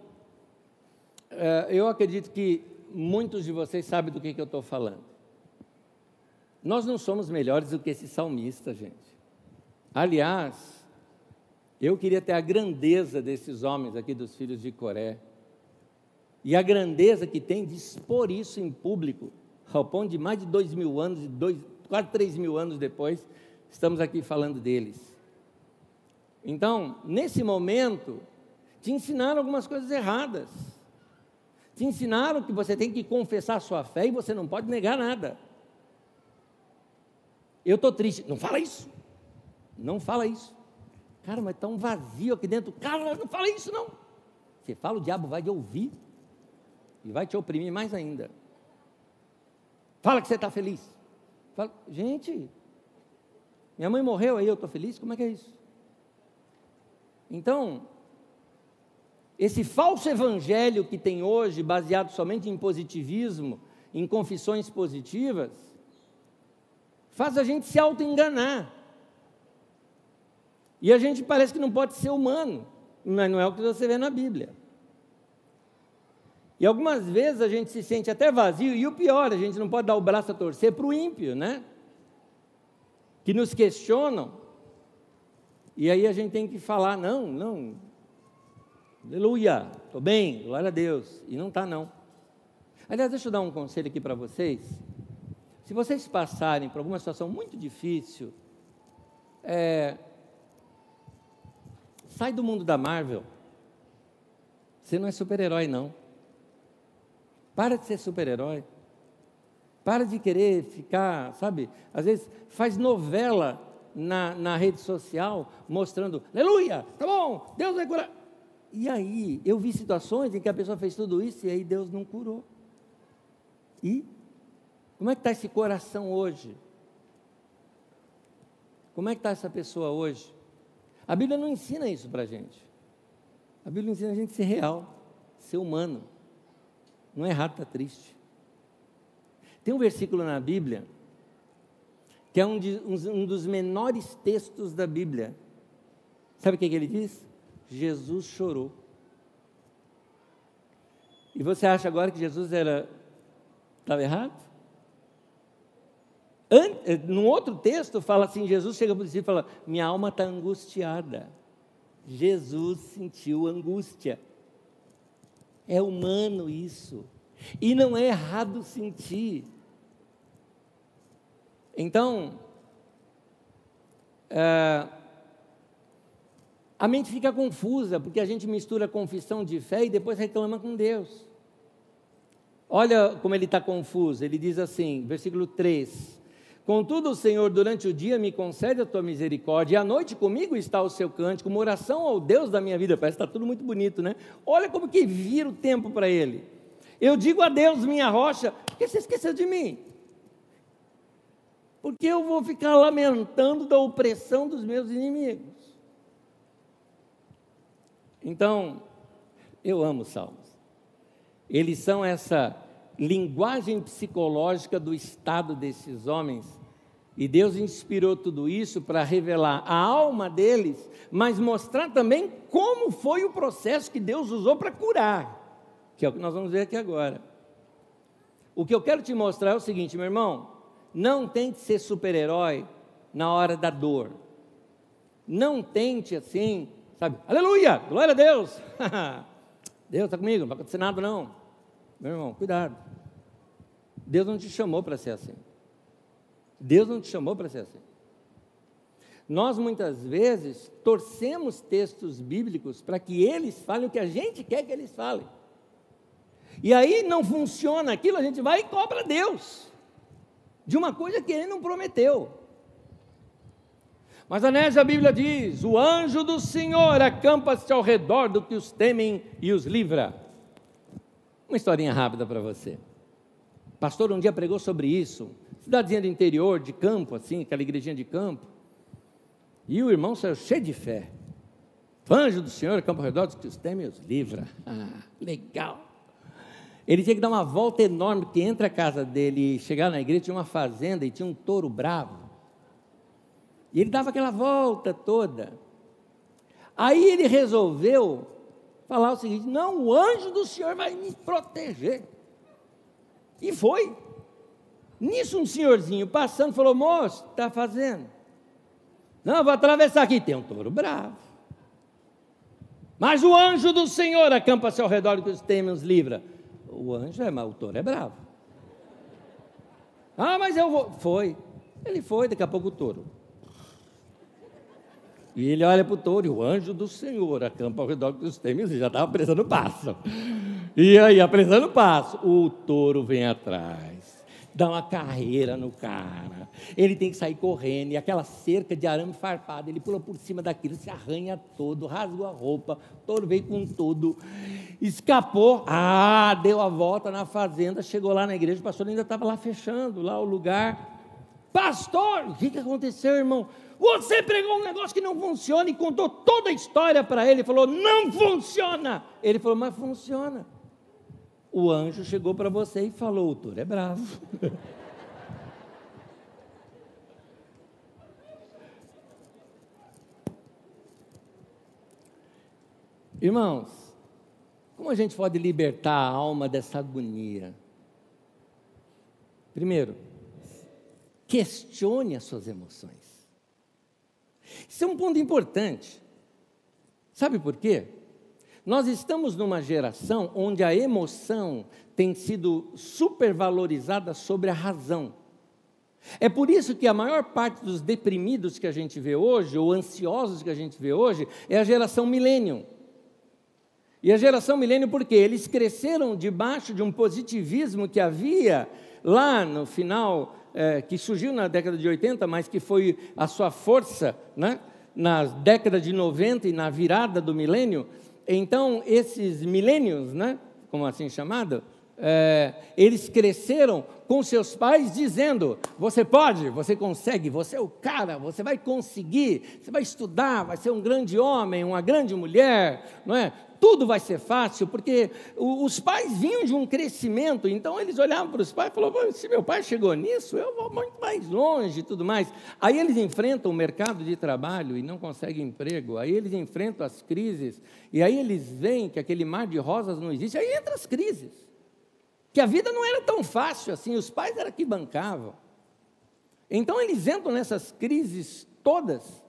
é, eu acredito que muitos de vocês sabem do que, que eu estou falando. Nós não somos melhores do que esse salmista, gente. Aliás, eu queria ter a grandeza desses homens aqui, dos filhos de Coré, e a grandeza que tem de expor isso em público, ao ponto de mais de dois mil anos, dois, quase três mil anos depois, estamos aqui falando deles. Então, nesse momento, te ensinaram algumas coisas erradas. Te ensinaram que você tem que confessar a sua fé e você não pode negar nada. Eu estou triste. Não fala isso. Não fala isso. Cara, mas está um vazio aqui dentro. Cara, não fala isso não. Você fala, o diabo vai te ouvir e vai te oprimir mais ainda. Fala que você está feliz. Fala, gente, minha mãe morreu aí, eu estou feliz? Como é que é isso? Então, esse falso evangelho que tem hoje, baseado somente em positivismo, em confissões positivas, faz a gente se auto-enganar. E a gente parece que não pode ser humano, mas não é o que você vê na Bíblia. E algumas vezes a gente se sente até vazio, e o pior, a gente não pode dar o braço a torcer para o ímpio, né? Que nos questionam, e aí a gente tem que falar: não, não, aleluia, estou bem, glória a Deus, e não está, não. Aliás, deixa eu dar um conselho aqui para vocês. Se vocês passarem por alguma situação muito difícil, é, Sai do mundo da Marvel. Você não é super-herói, não. Para de ser super-herói. Para de querer ficar, sabe? Às vezes faz novela na, na rede social mostrando, aleluia, tá bom, Deus vai curar. E aí, eu vi situações em que a pessoa fez tudo isso e aí Deus não curou. E como é que está esse coração hoje? Como é que está essa pessoa hoje? A Bíblia não ensina isso para a gente. A Bíblia ensina a gente ser real, ser humano. Não é errado estar tá triste. Tem um versículo na Bíblia que é um, de, um, um dos menores textos da Bíblia. Sabe o que, que ele diz? Jesus chorou. E você acha agora que Jesus era estava errado? Eh, num outro texto fala assim, Jesus chega para o discípulo e fala, minha alma está angustiada. Jesus sentiu angústia. É humano isso. E não é errado sentir. Então, é, a mente fica confusa, porque a gente mistura confissão de fé e depois reclama com Deus. Olha como ele está confuso. Ele diz assim, versículo 3: Contudo, o Senhor, durante o dia, me concede a tua misericórdia, e à noite comigo está o seu cântico, uma oração ao Deus da minha vida. Parece que está tudo muito bonito, né? Olha como que vira o tempo para ele. Eu digo a Deus, minha rocha, por que você esqueceu de mim? Porque eu vou ficar lamentando da opressão dos meus inimigos. Então, eu amo salmos. Eles são essa linguagem psicológica do estado desses homens. E Deus inspirou tudo isso para revelar a alma deles, mas mostrar também como foi o processo que Deus usou para curar, que é o que nós vamos ver aqui agora. O que eu quero te mostrar é o seguinte, meu irmão: não tente ser super-herói na hora da dor. Não tente assim, sabe? Aleluia! Glória a Deus! Deus está comigo, não vai acontecer nada não. Meu irmão, cuidado. Deus não te chamou para ser assim. Deus não te chamou para ser assim. Nós muitas vezes torcemos textos bíblicos para que eles falem o que a gente quer que eles falem. E aí não funciona aquilo, a gente vai e cobra Deus de uma coisa que ele não prometeu. Mas Anés, a Bíblia diz: o anjo do Senhor acampa-se ao redor do que os temem e os livra. Uma historinha rápida para você. Pastor um dia pregou sobre isso, cidadezinha do interior, de campo, assim, aquela igrejinha de campo. E o irmão saiu cheio de fé. Anjo do Senhor, campo ao redor dos que os temem e os livra. Ah, legal. Ele tinha que dar uma volta enorme, porque entre a casa dele e chegar na igreja tinha uma fazenda e tinha um touro bravo. E ele dava aquela volta toda. Aí ele resolveu falar o seguinte: não, o anjo do Senhor vai me proteger. E foi. Nisso, um senhorzinho passando falou: moço, está fazendo? Não, vou atravessar aqui. Tem um touro bravo. Mas o anjo do Senhor acampa-se ao redor que os temem os livra. O anjo é, mas o touro é bravo. Ah, mas eu vou. Foi. Ele foi, daqui a pouco o touro. E ele olha para o touro, e o anjo do Senhor acampa ao redor dos temes, e já estava apressando passo. E aí, apressando passo, o touro vem atrás, dá uma carreira no cara. Ele tem que sair correndo, e aquela cerca de arame farpado, ele pula por cima daquilo, se arranha todo, rasgou a roupa, touro veio com tudo, escapou, ah, deu a volta na fazenda, chegou lá na igreja, o pastor ainda estava lá fechando lá o lugar. Pastor, o que, que aconteceu, irmão? Você pregou um negócio que não funciona e contou toda a história para ele. Falou, não funciona. Ele falou, mas funciona. O anjo chegou para você e falou: o touro é bravo. Irmãos, como a gente pode libertar a alma dessa agonia? Primeiro, questione as suas emoções. Isso é um ponto importante. Sabe por quê? Nós estamos numa geração onde a emoção tem sido supervalorizada sobre a razão. É por isso que a maior parte dos deprimidos que a gente vê hoje, ou ansiosos que a gente vê hoje, é a geração milênio. E a geração milênio, por quê? Eles cresceram debaixo de um positivismo que havia lá no final é, que surgiu na década de 80, mas que foi a sua força né, na década de 90 e na virada do milênio. Então, esses milênios, né, como assim chamado, é, eles cresceram com seus pais dizendo: você pode, você consegue, você é o cara, você vai conseguir, você vai estudar, vai ser um grande homem, uma grande mulher, não é? Tudo vai ser fácil, porque os pais vinham de um crescimento, então eles olhavam para os pais e falavam: se meu pai chegou nisso, eu vou muito mais longe e tudo mais. Aí eles enfrentam o mercado de trabalho e não conseguem emprego, aí eles enfrentam as crises, e aí eles veem que aquele mar de rosas não existe, aí entra as crises que a vida não era tão fácil assim, os pais eram que bancavam. Então eles entram nessas crises todas.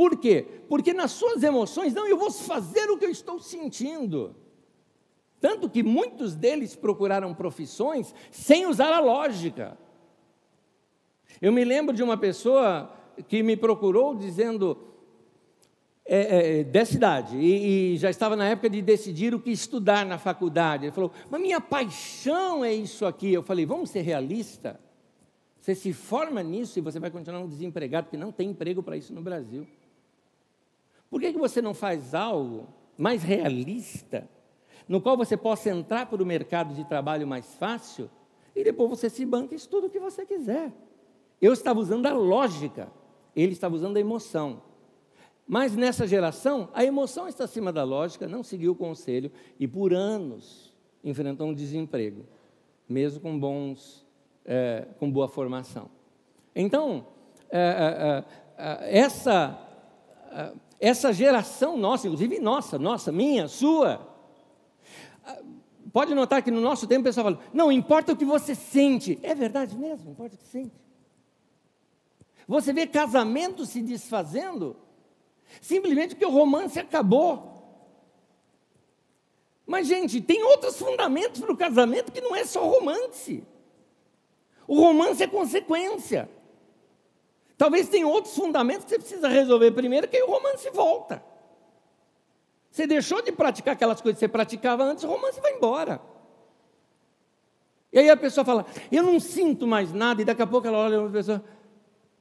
Por quê? Porque nas suas emoções, não, eu vou fazer o que eu estou sentindo. Tanto que muitos deles procuraram profissões sem usar a lógica. Eu me lembro de uma pessoa que me procurou dizendo: é, é, dessa idade, e, e, já estava na época de decidir o que estudar na faculdade. Ele falou, mas minha paixão é isso aqui. Eu falei, vamos ser realista. Você se forma nisso e você vai continuar um desempregado, porque não tem emprego para isso no Brasil. Por que, que você não faz algo mais realista, no qual você possa entrar para o mercado de trabalho mais fácil, e depois você se banca e estuda o que você quiser? Eu estava usando a lógica, ele estava usando a emoção. Mas nessa geração, a emoção está acima da lógica, não seguiu o conselho e por anos enfrentou um desemprego, mesmo com bons, é, com boa formação. Então, é, é, essa essa geração nossa, inclusive nossa, nossa, minha, sua, pode notar que no nosso tempo o pessoal fala: não importa o que você sente, é verdade mesmo, importa o que sente. Você vê casamento se desfazendo Simplesmente porque o romance acabou. Mas, gente, tem outros fundamentos para o casamento que não é só romance. O romance é consequência. Talvez tenha outros fundamentos que você precisa resolver primeiro, que aí o romance volta. Você deixou de praticar aquelas coisas que você praticava antes, o romance vai embora. E aí a pessoa fala, eu não sinto mais nada, e daqui a pouco ela olha para a pessoa,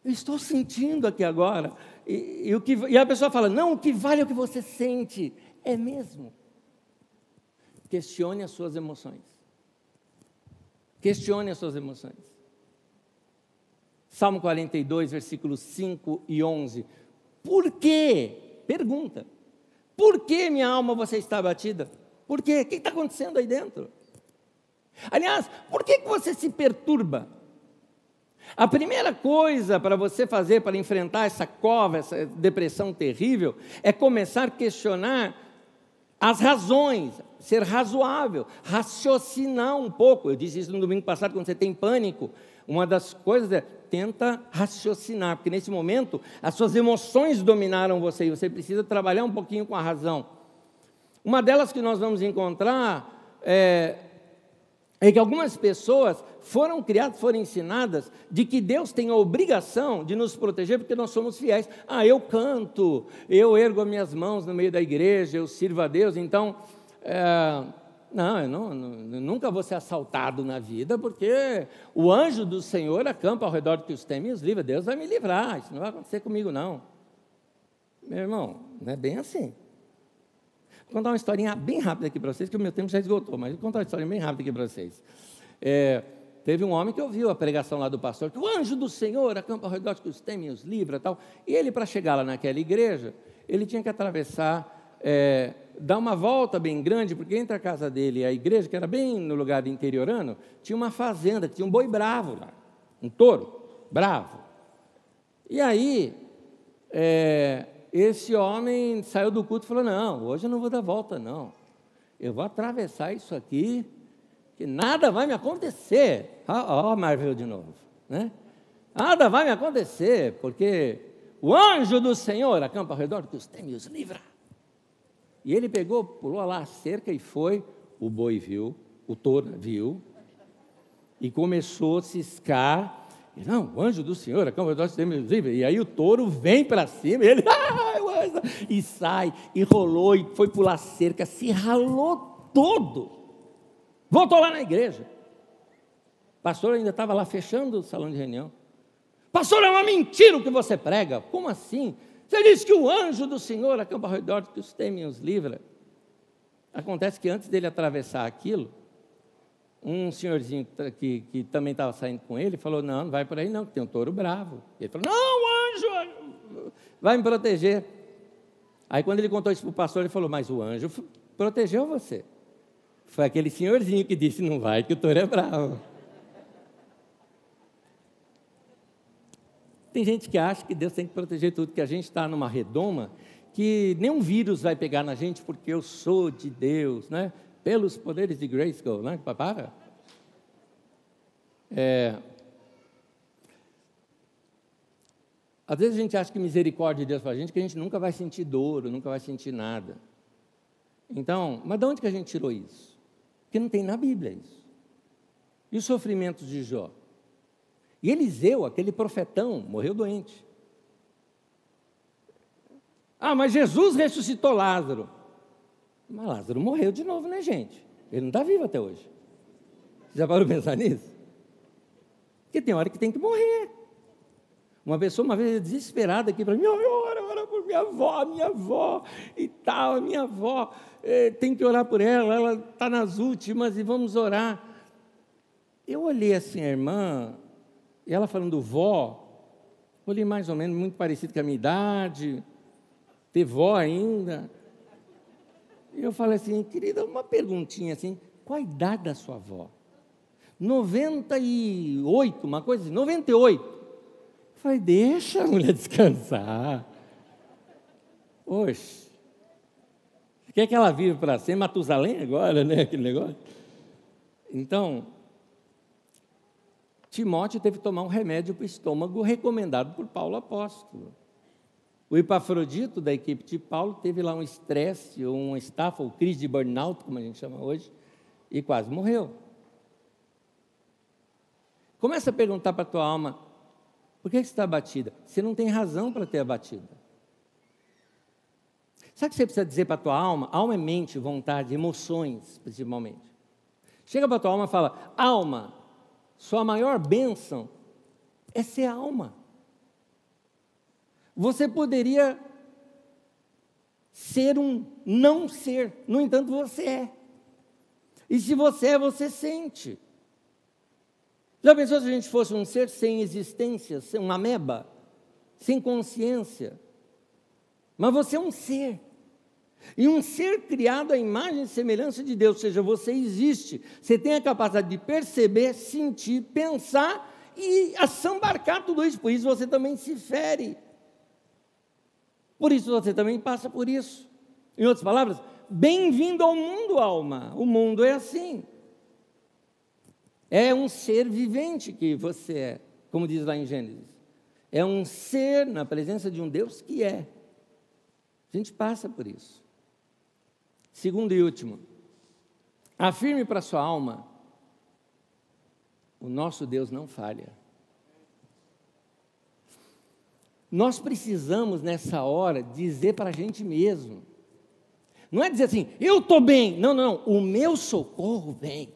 eu estou sentindo aqui agora. E, e, o que, e a pessoa fala: não, o que vale é o que você sente. É mesmo. Questione as suas emoções. Questione as suas emoções. Salmo 42, versículos 5 e 11. Por quê? Pergunta. Por que minha alma você está abatida? Por quê? O que está acontecendo aí dentro? Aliás, por que você se perturba? A primeira coisa para você fazer para enfrentar essa cova, essa depressão terrível, é começar a questionar as razões, ser razoável, raciocinar um pouco. Eu disse isso no domingo passado, quando você tem pânico. Uma das coisas é tenta raciocinar, porque nesse momento as suas emoções dominaram você e você precisa trabalhar um pouquinho com a razão. Uma delas que nós vamos encontrar é, é que algumas pessoas foram criadas, foram ensinadas de que Deus tem a obrigação de nos proteger porque nós somos fiéis. Ah, eu canto, eu ergo as minhas mãos no meio da igreja, eu sirvo a Deus, então. É, não, eu, não, nunca vou ser assaltado na vida, porque o anjo do Senhor acampa ao redor do que os temem e os livra. Deus vai me livrar, isso não vai acontecer comigo, não. Meu irmão, não é bem assim. Vou contar uma historinha bem rápida aqui para vocês, que o meu tempo já esgotou, mas vou contar uma historinha bem rápida aqui para vocês. É, Teve um homem que ouviu a pregação lá do pastor, que o anjo do Senhor acampa ao redor que os temem os livra tal. E ele, para chegar lá naquela igreja, ele tinha que atravessar, é, dar uma volta bem grande, porque entre a casa dele e a igreja, que era bem no lugar interiorano, tinha uma fazenda, tinha um boi bravo lá, um touro bravo. E aí, é, esse homem saiu do culto e falou: Não, hoje eu não vou dar volta, não. Eu vou atravessar isso aqui que nada vai me acontecer. Ó, oh, Marvel de novo, né? Nada vai me acontecer, porque o anjo do Senhor acampa ao redor que os teme e os livra. E ele pegou, pulou lá a cerca e foi. O boi viu, o touro viu, e começou a ciscar. E, não, o anjo do Senhor acampa ao redor dos teme e os livra. E aí o touro vem para cima, e ele, ah, e sai, e rolou, e foi pular a cerca, se ralou todo. Voltou lá na igreja. O pastor ainda estava lá fechando o salão de reunião. Pastor, é uma mentira o que você prega. Como assim? Você diz que o anjo do Senhor acampa ao redor que os temem e os livra. Acontece que antes dele atravessar aquilo, um senhorzinho que, que também estava saindo com ele falou: Não, não vai por aí não, tem um touro bravo. Ele falou: Não, anjo, vai me proteger. Aí, quando ele contou isso para o pastor, ele falou: Mas o anjo protegeu você. Foi aquele senhorzinho que disse: Não vai, que o touro é bravo. Tem gente que acha que Deus tem que proteger tudo, que a gente está numa redoma, que nenhum vírus vai pegar na gente porque eu sou de Deus, né? Pelos poderes de Grayskull, né? Para. É... Às vezes a gente acha que misericórdia de Deus para a gente, que a gente nunca vai sentir dor, nunca vai sentir nada. Então, mas de onde que a gente tirou isso? Porque não tem na Bíblia isso. E os sofrimentos de Jó? E Eliseu, aquele profetão, morreu doente. Ah, mas Jesus ressuscitou Lázaro. Mas Lázaro morreu de novo, né, gente? Ele não está vivo até hoje. Já parou pensar nisso? Porque tem hora que tem que morrer. Uma pessoa, uma vez, desesperada aqui para mim, ora, ora por minha avó, minha avó e tal, minha avó, eh, tem que orar por ela, ela está nas últimas e vamos orar. Eu olhei assim, a irmã, e ela falando vó, olhei mais ou menos, muito parecido com a minha idade, ter vó ainda. E eu falei assim, querida, uma perguntinha assim, qual a idade da sua avó? 98, uma coisa assim, 98. Eu falei, deixa a mulher descansar. Oxe. Quer que ela vive para ser Matusalém agora, né? Aquele negócio. Então, Timóteo teve que tomar um remédio para o estômago recomendado por Paulo apóstolo. O Epafrodito, da equipe de Paulo, teve lá um estresse, uma estafa, ou crise de burnout, como a gente chama hoje, e quase morreu. Começa a perguntar para a tua alma, por que você está abatida? Você não tem razão para ter abatida. Sabe o que você precisa dizer para a tua alma? Alma é mente, vontade, emoções, principalmente. Chega para a tua alma e fala, alma, sua maior bênção é ser alma. Você poderia ser um não ser, no entanto, você é. E se você é, você sente. Já pensou se a gente fosse um ser sem existência, uma ameba, sem consciência? Mas você é um ser. E um ser criado à imagem e semelhança de Deus, ou seja, você existe, você tem a capacidade de perceber, sentir, pensar e assambarcar tudo isso, por isso você também se fere. Por isso você também passa por isso. Em outras palavras, bem-vindo ao mundo, alma. O mundo é assim. É um ser vivente que você é, como diz lá em Gênesis. É um ser na presença de um Deus que é. A gente passa por isso. Segundo e último, afirme para sua alma: o nosso Deus não falha. Nós precisamos, nessa hora, dizer para a gente mesmo. Não é dizer assim, eu estou bem. Não, não, não. O meu socorro vem.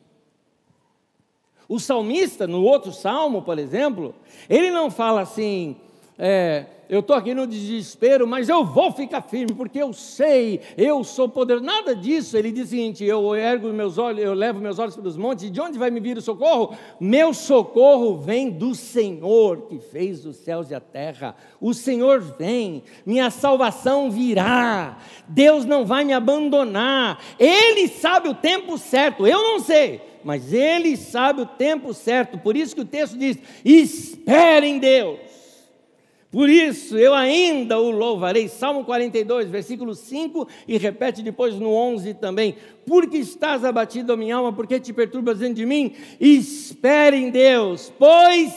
O salmista, no outro salmo, por exemplo, ele não fala assim, é, eu estou aqui no desespero, mas eu vou ficar firme, porque eu sei, eu sou poderoso. Nada disso. Ele diz o seguinte: eu ergo meus olhos, eu levo meus olhos para os montes, e de onde vai me vir o socorro? Meu socorro vem do Senhor que fez os céus e a terra. O Senhor vem, minha salvação virá. Deus não vai me abandonar. Ele sabe o tempo certo, eu não sei mas Ele sabe o tempo certo, por isso que o texto diz: espere em Deus. Por isso eu ainda o louvarei. Salmo 42, versículo 5, e repete depois no 11 também. Porque estás abatido, minha alma, porque te perturbas dentro de mim? Espere em Deus, pois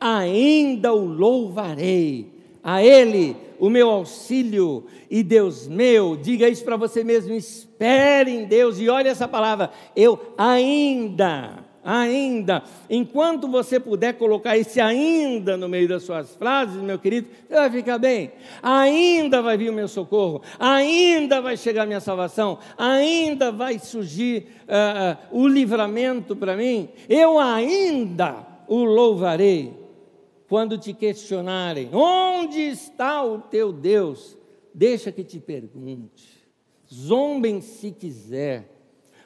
ainda o louvarei. A Ele, o meu auxílio e Deus meu. Diga isso para você mesmo. Espere em Deus. E olha essa palavra. Eu ainda ainda. Enquanto você puder colocar esse ainda no meio das suas frases, meu querido, você vai ficar bem. Ainda vai vir o meu socorro, ainda vai chegar a minha salvação, ainda vai surgir uh, o livramento para mim. Eu ainda o louvarei. Quando te questionarem, onde está o teu Deus? Deixa que te pergunte. Zombem se quiser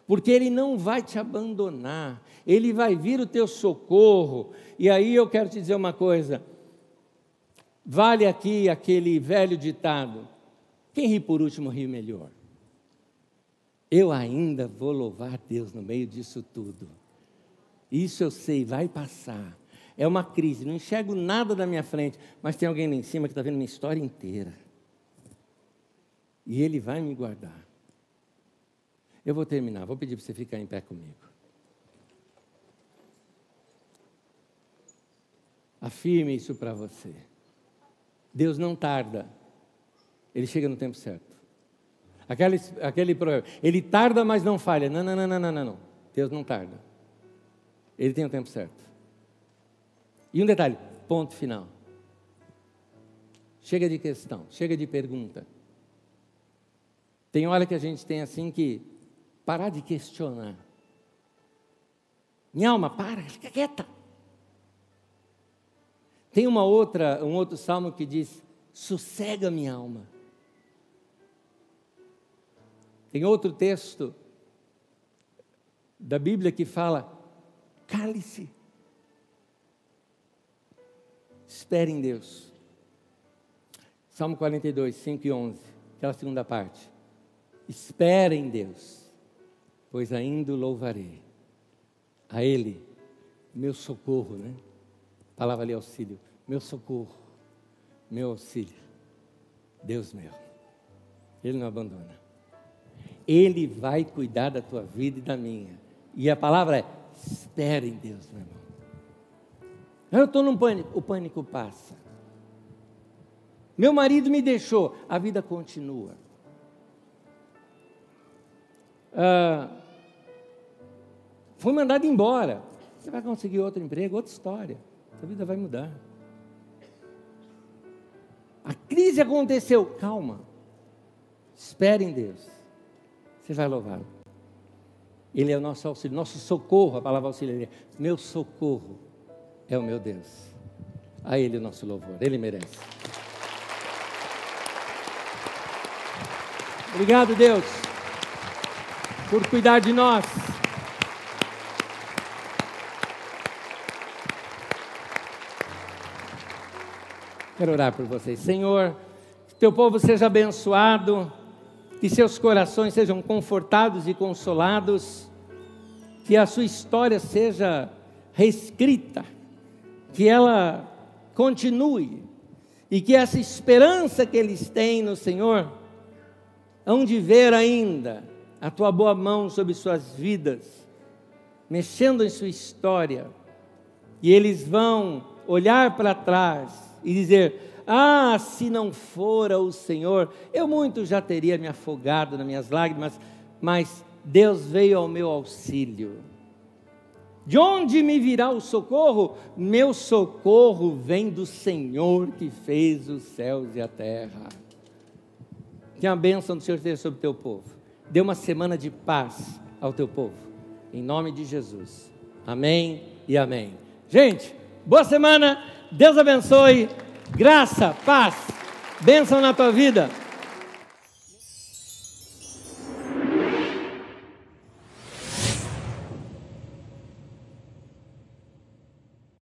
porque Ele não vai te abandonar, Ele vai vir o teu socorro. E aí eu quero te dizer uma coisa: vale aqui aquele velho ditado: quem ri por último ri melhor. Eu ainda vou louvar Deus no meio disso tudo. Isso eu sei, vai passar. É uma crise, não enxergo nada da minha frente, mas tem alguém lá em cima que está vendo minha história inteira. E Ele vai me guardar. Eu vou terminar, vou pedir para você ficar em pé comigo. Afirme isso para você. Deus não tarda, Ele chega no tempo certo. Aquele, aquele problema, Ele tarda, mas não falha. Não, não, não, não, não, não. Deus não tarda. Ele tem o tempo certo. E um detalhe: ponto final. Chega de questão, chega de pergunta. Tem hora que a gente tem assim que parar de questionar. Minha alma, para, fica quieta. Tem uma outra, um outro salmo que diz: sossega minha alma. Tem outro texto da Bíblia que fala: cale-se. Espere em Deus. Salmo 42, 5 e 11, aquela segunda parte. Espere em Deus, pois ainda o louvarei. A Ele, meu socorro, né? Palavra ali auxílio. Meu socorro, meu auxílio. Deus meu. Ele não abandona. Ele vai cuidar da tua vida e da minha. E a palavra é: espere em Deus, meu irmão. Eu estou num pânico, o pânico passa. Meu marido me deixou, a vida continua. Ah, fui mandado embora. Você vai conseguir outro emprego, outra história. Sua vida vai mudar. A crise aconteceu. Calma. Espere em Deus. Você vai louvá-lo. Ele é o nosso auxílio, nosso socorro, a palavra auxílio meu socorro é o meu Deus. A Ele o nosso louvor, Ele merece. Obrigado, Deus, por cuidar de nós. Quero orar por vocês. Senhor, que teu povo seja abençoado, que seus corações sejam confortados e consolados, que a sua história seja reescrita que ela continue e que essa esperança que eles têm no Senhor, hão de ver ainda a tua boa mão sobre suas vidas, mexendo em sua história, e eles vão olhar para trás e dizer: Ah, se não fora o Senhor, eu muito já teria me afogado nas minhas lágrimas, mas Deus veio ao meu auxílio. De onde me virá o socorro? Meu socorro vem do Senhor que fez os céus e a terra. Que a bênção do Senhor esteja sobre o teu povo. Dê uma semana de paz ao teu povo. Em nome de Jesus. Amém e amém. Gente, boa semana. Deus abençoe. Graça, paz, bênção na tua vida.